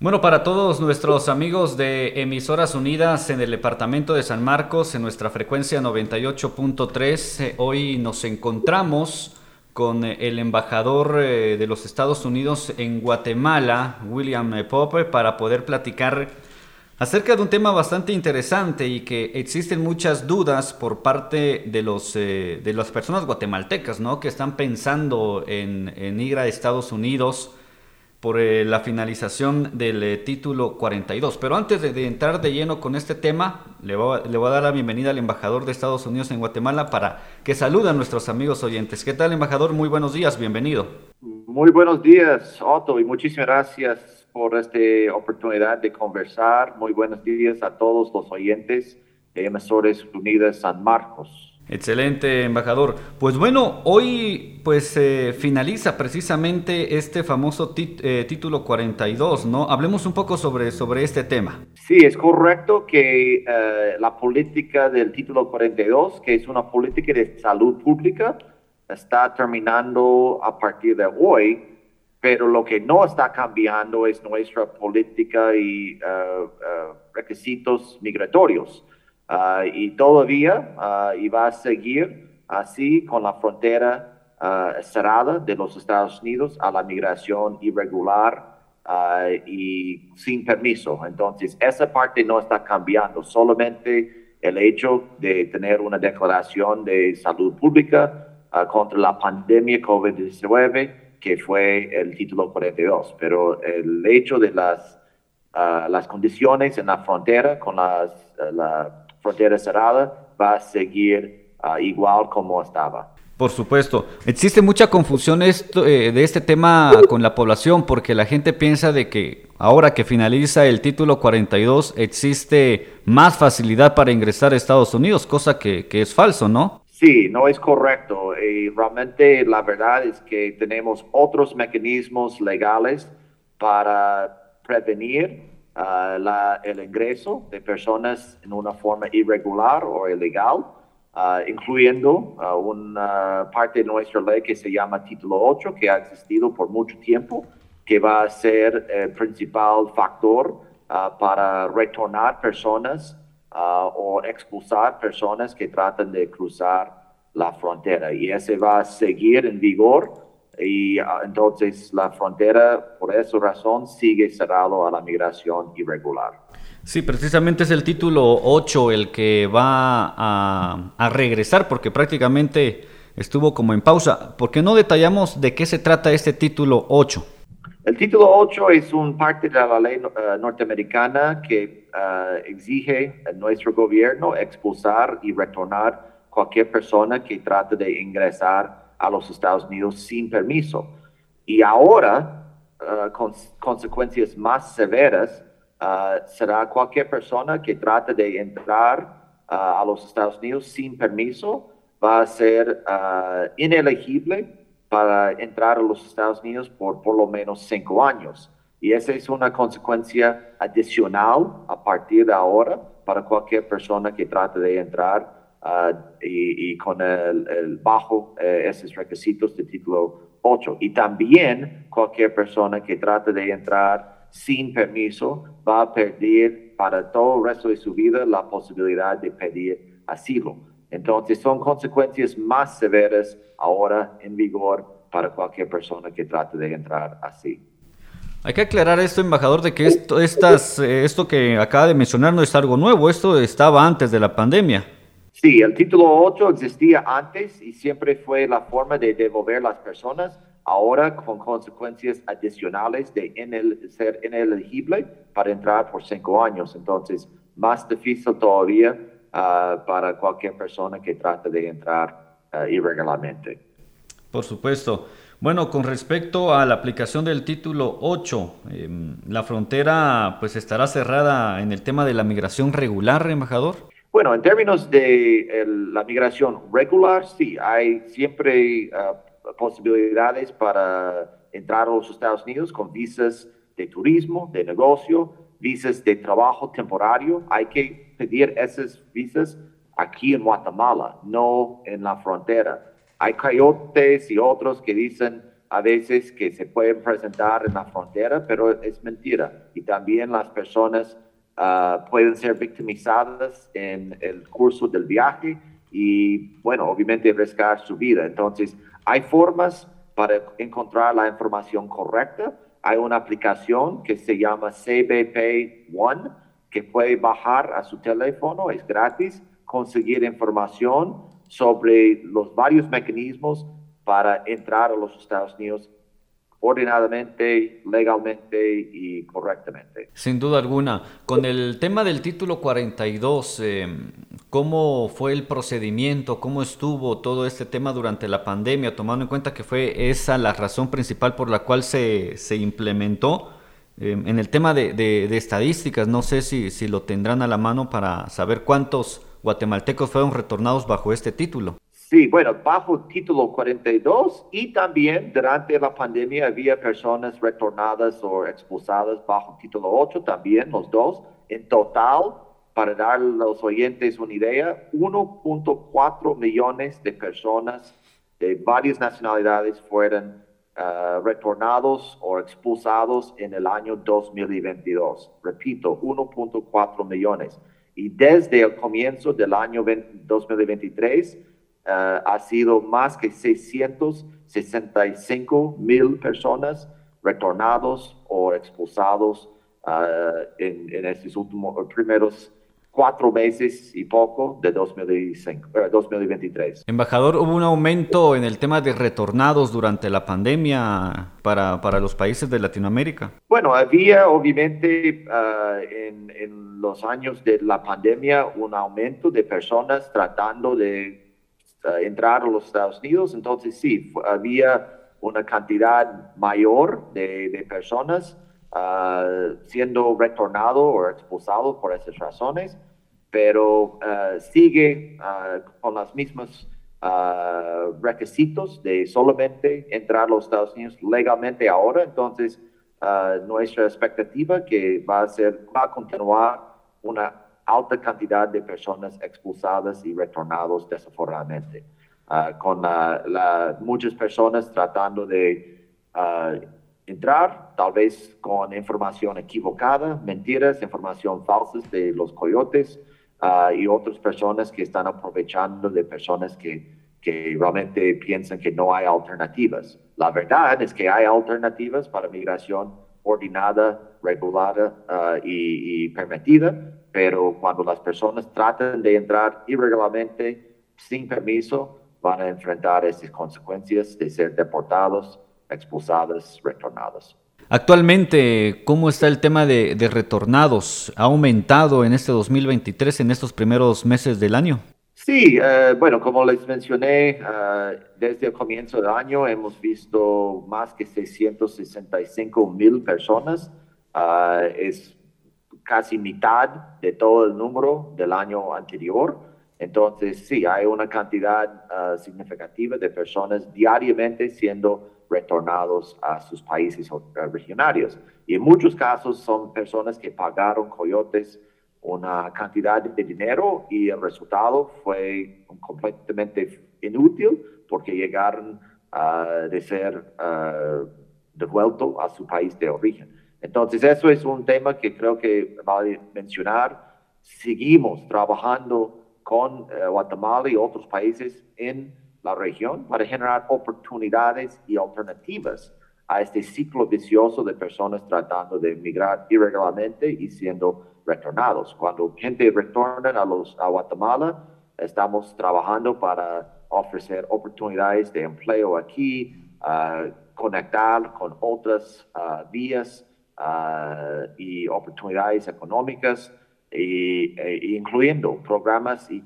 Bueno, para todos nuestros amigos de Emisoras Unidas en el departamento de San Marcos, en nuestra frecuencia 98.3, eh, hoy nos encontramos con el embajador eh, de los Estados Unidos en Guatemala, William Pope, para poder platicar acerca de un tema bastante interesante y que existen muchas dudas por parte de, los, eh, de las personas guatemaltecas, ¿no? Que están pensando en, en ir a Estados Unidos por eh, la finalización del eh, título 42. Pero antes de, entrar de lleno con este tema, le voy, a, le voy, a dar la bienvenida al embajador de Estados Unidos en Guatemala para que salude a nuestros amigos oyentes. ¿Qué tal, embajador? Muy buenos días, bienvenido. Muy buenos días, Otto, y muchísimas gracias por esta oportunidad de conversar. Muy buenos días a todos los oyentes de Emisores Unidas San Marcos. Excelente, embajador. Pues bueno, hoy pues finaliza precisamente este famoso eh, título 42, ¿no? Hablemos un poco sobre, sobre este tema. Sí, es correcto que eh, la política del título 42, que es una política de salud pública, está terminando a partir de hoy, pero lo que no está cambiando es nuestra política y requisitos migratorios. Ah, y todavía uh, y va a seguir así con la frontera ah, cerrada de los Estados Unidos a la migración irregular y sin permiso. Entonces, esa parte no está cambiando, solamente el hecho de tener una declaración de salud pública contra la pandemia COVID-19, que fue el título 42. Pero el hecho de las, las condiciones en la frontera con las, la frontera cerrada va a seguir ah, igual como estaba. Por supuesto. Existe mucha confusión esto, eh, de este tema con la población porque la gente piensa de que ahora que finaliza el título 42 existe más facilidad para ingresar a Estados Unidos, cosa que, que es falso, ¿no? Sí, no es correcto. Y realmente la verdad es que tenemos otros mecanismos legales para prevenir la, el ingreso de personas en una forma irregular o ilegal, uh, incluyendo uh, una parte de nuestra ley que se llama Título 8, que ha existido por mucho tiempo, que va a ser el principal factor uh, para retornar personas o expulsar personas que tratan de cruzar la frontera. Y ese va a seguir en vigor y ah, entonces la frontera, por esa razón, sigue cerrado a la migración irregular. Sí, precisamente es el título 8 el que va a, a, regresar porque prácticamente estuvo como en pausa. ¿Por qué no detallamos de qué se trata este título 8? El título 8 es un parte de la ley uh, norteamericana que uh, exige a nuestro gobierno expulsar y retornar cualquier persona que trate de ingresar a los Estados Unidos sin permiso. Y ahora, uh, con consecuencias más severas, uh, será cualquier persona que trate de entrar uh, a los Estados Unidos sin permiso, va a ser inelegible para entrar a los Estados Unidos por por lo menos cinco años. Y esa es una consecuencia adicional a partir de ahora para cualquier persona que trate de entrar Ah, y, con el, bajo eh, esos requisitos de título 8. Y también cualquier persona que trate de entrar sin permiso va a perder para todo el resto de su vida la posibilidad de pedir asilo. Entonces son consecuencias más severas ahora en vigor para cualquier persona que trate de entrar así. Hay que aclarar esto, embajador, de que esto, estas, eh, esto que acaba de mencionar no es algo nuevo, esto estaba antes de la pandemia. Sí, el título 8 existía antes y siempre fue la forma de devolver las personas, ahora con consecuencias adicionales de ser inelegible para entrar por cinco años. Entonces, más difícil todavía ah, para cualquier persona que trate de entrar uh, irregularmente. Por supuesto. Bueno, con respecto a la aplicación del título 8, em, ¿la frontera pues estará cerrada en el tema de la migración regular, embajador? Bueno, en términos de la migración regular, sí, hay siempre ah, posibilidades para entrar a los Estados Unidos con visas de turismo, de negocio, visas de trabajo temporario. Hay que pedir esas visas aquí en Guatemala, no en la frontera. Hay coyotes y otros que dicen a veces que se pueden presentar en la frontera, pero es mentira. Y también las personas ah, pueden ser victimizadas en el curso del viaje y, bueno, obviamente arriesgar su vida. Entonces, hay formas para encontrar la información correcta. Hay una aplicación que se llama CBP One que puede bajar a su teléfono, es gratis, conseguir información sobre los varios mecanismos para entrar a los Estados Unidos ordenadamente, legalmente y correctamente. Sin duda alguna. Con el tema del título 42, eh, ¿cómo fue el procedimiento? ¿Cómo estuvo todo este tema durante la pandemia? Tomando en cuenta que fue esa la razón principal por la cual se, se implementó. Eh, en el tema de, de, estadísticas, no sé si, si lo tendrán a la mano para saber cuántos guatemaltecos fueron retornados bajo este título. Sí, bueno, bajo título 42 y también durante la pandemia había personas retornadas o expulsadas bajo título 8, también los dos. En total, para dar a los oyentes una idea, 1.4 millones de personas de varias nacionalidades fueron uh, retornados o expulsados en el año 2022. Repito, 1.4 millones. Y desde el comienzo del año 2023, ha sido más que 665 mil personas retornados o expulsados eh, en, en, estos últimos primeros cuatro meses y poco de 2023. Eh, Embajador, ¿hubo un aumento en el tema de retornados durante la pandemia para, para los países de Latinoamérica? Bueno, había obviamente en, en los años de la pandemia un aumento de personas tratando de entrar a los Estados Unidos, entonces sí, había una cantidad mayor de, personas ah, siendo retornado o expulsado por esas razones, pero ah, sigue ah, con los mismos requisitos de solamente entrar a los Estados Unidos legalmente ahora, entonces nuestra expectativa que va a ser, va a continuar una alta cantidad de personas expulsadas y retornados desaforadamente, ah, con muchas personas tratando de ah, entrar, tal vez con información equivocada, mentiras, información falsa de los coyotes ah, y otras personas que están aprovechando de personas que, que realmente piensan que no hay alternativas. La verdad es que hay alternativas para migración ordenada, regulada y, y permitida, pero cuando las personas tratan de entrar irregularmente, sin permiso, van a enfrentar esas consecuencias de ser deportados, expulsados, retornados. Actualmente, ¿cómo está el tema de, retornados? ¿Ha aumentado en este 2023, en estos primeros meses del año? Sí, eh, bueno, como les mencioné, eh, desde el comienzo del año hemos visto más que 665 mil personas. Uh, es casi mitad de todo el número del año anterior. Entonces, sí, hay una cantidad ah, significativa de personas diariamente siendo retornados a sus países regionarios. Y en muchos casos son personas que pagaron coyotes una cantidad de dinero y el resultado fue completamente inútil porque llegaron a de ser uh, devueltos a su país de origen. Entonces, eso es un tema que creo que vale mencionar. Seguimos trabajando con eh, Guatemala y otros países en la región para generar oportunidades y alternativas a este ciclo vicioso de personas tratando de emigrar irregularmente y siendo retornados. Cuando gente retorna a, los, a Guatemala, estamos trabajando para ofrecer oportunidades de empleo aquí, uh, conectar con otras uh, vías Ah, y oportunidades económicas, e, incluyendo programas y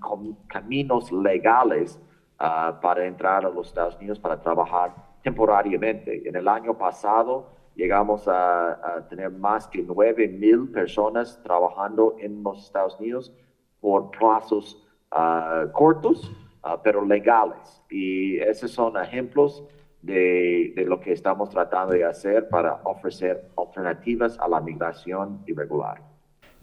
caminos legales ah, para entrar a los Estados Unidos para trabajar temporariamente. En el año pasado llegamos a, tener más que 9 mil personas trabajando en los Estados Unidos por plazos ah, cortos, pero legales. Y esos son ejemplos de, lo que estamos tratando de hacer para ofrecer alternativas a la migración irregular.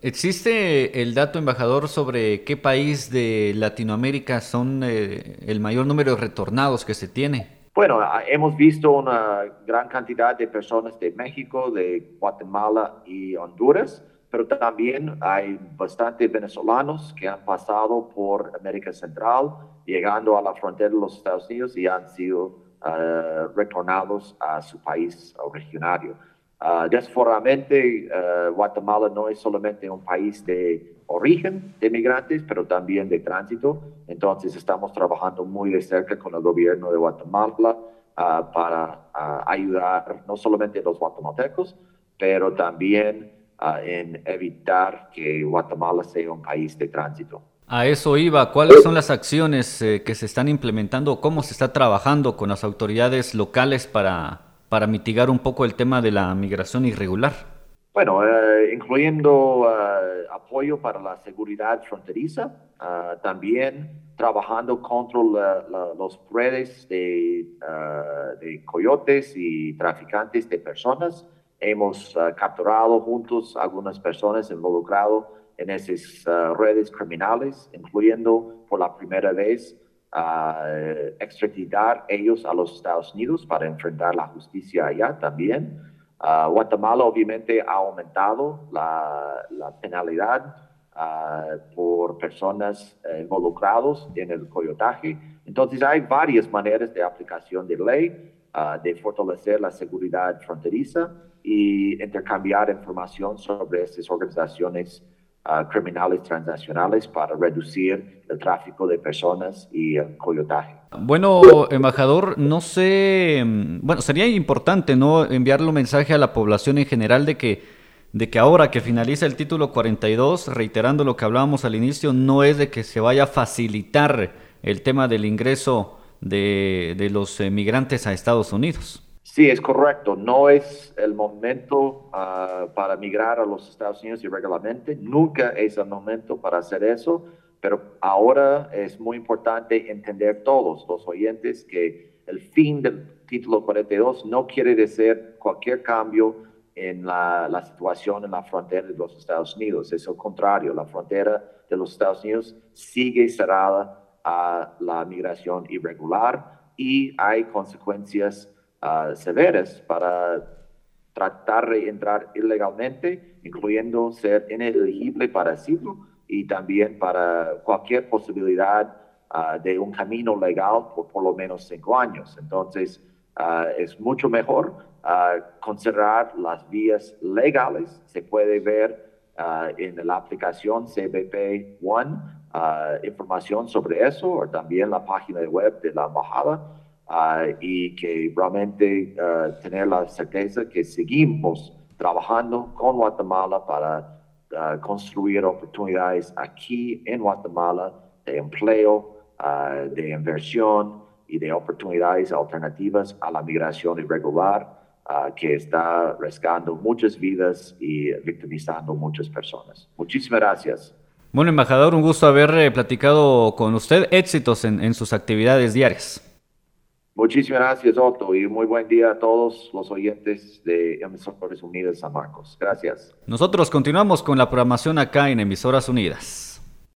¿Existe el dato, embajador, sobre qué país de Latinoamérica son eh, el mayor número de retornados que se tiene? Bueno, ah, hemos visto una gran cantidad de personas de México, de Guatemala y Honduras, pero también hay bastantes venezolanos que han pasado por América Central, llegando a la frontera de los Estados Unidos y han sido ah, retornados a su país originario. Uh, Guatemala no es solamente un país de origen de migrantes, pero también de tránsito. Entonces estamos trabajando muy de cerca con el gobierno de Guatemala ah, para ayudar no solamente a los guatemaltecos, pero también en evitar que Guatemala sea un país de tránsito. A eso iba, ¿cuáles son las acciones eh, que se están implementando? ¿Cómo se está trabajando con las autoridades locales para, para mitigar un poco el tema de la migración irregular? Bueno, eh, incluyendo eh, apoyo para la seguridad fronteriza, eh, también trabajando contra los redes de, de, coyotes y traficantes de personas. Hemos capturado juntos algunas personas involucradas en esas redes criminales, incluyendo por la primera vez extraditar ellos a los Estados Unidos para enfrentar la justicia allá también. Ah, Guatemala obviamente ha aumentado la, penalidad ah, por personas eh, involucradas en el coyotaje. Entonces hay varias maneras de aplicación de ley, ah, de fortalecer la seguridad fronteriza y intercambiar información sobre estas organizaciones criminales transnacionales para reducir el tráfico de personas y el coyotaje. Bueno, embajador, no sé, mm, bueno, sería importante, ¿no? Enviarle un mensaje a la población en general de que, de que ahora que finaliza el título 42, reiterando lo que hablábamos al inicio, no es de que se vaya a facilitar el tema del ingreso de, de los migrantes a Estados Unidos. Sí, es correcto. No es el momento ah, para migrar a los Estados Unidos irregularmente. Nunca es el momento para hacer eso. Pero ahora es muy importante entender todos los oyentes que el fin del título 42 no quiere decir cualquier cambio en la, la situación en la frontera de los Estados Unidos. Es lo contrario. La frontera de los Estados Unidos sigue cerrada a la migración irregular y hay consecuencias uh, severas para tratar de entrar ilegalmente, incluyendo ser inelegible para asilo y también para cualquier posibilidad ah, de un camino legal por por lo menos cinco años. Entonces, uh, es mucho mejor considerar las vías legales. Se puede ver en la aplicación CBP One información sobre eso o también la página web de la embajada Ah, y que realmente ah, tener la certeza que seguimos trabajando con Guatemala para ah, construir oportunidades aquí en Guatemala de empleo, de inversión y de oportunidades alternativas a la migración irregular que está arriesgando muchas vidas y victimizando muchas personas. Muchísimas gracias. Bueno, embajador, un gusto haber eh, platicado con usted. Éxitos en sus actividades diarias. Muchísimas gracias, Otto, y muy buen día a todos los oyentes de Emisoras Unidas San Marcos. Gracias. Nosotros continuamos con la programación acá en Emisoras Unidas.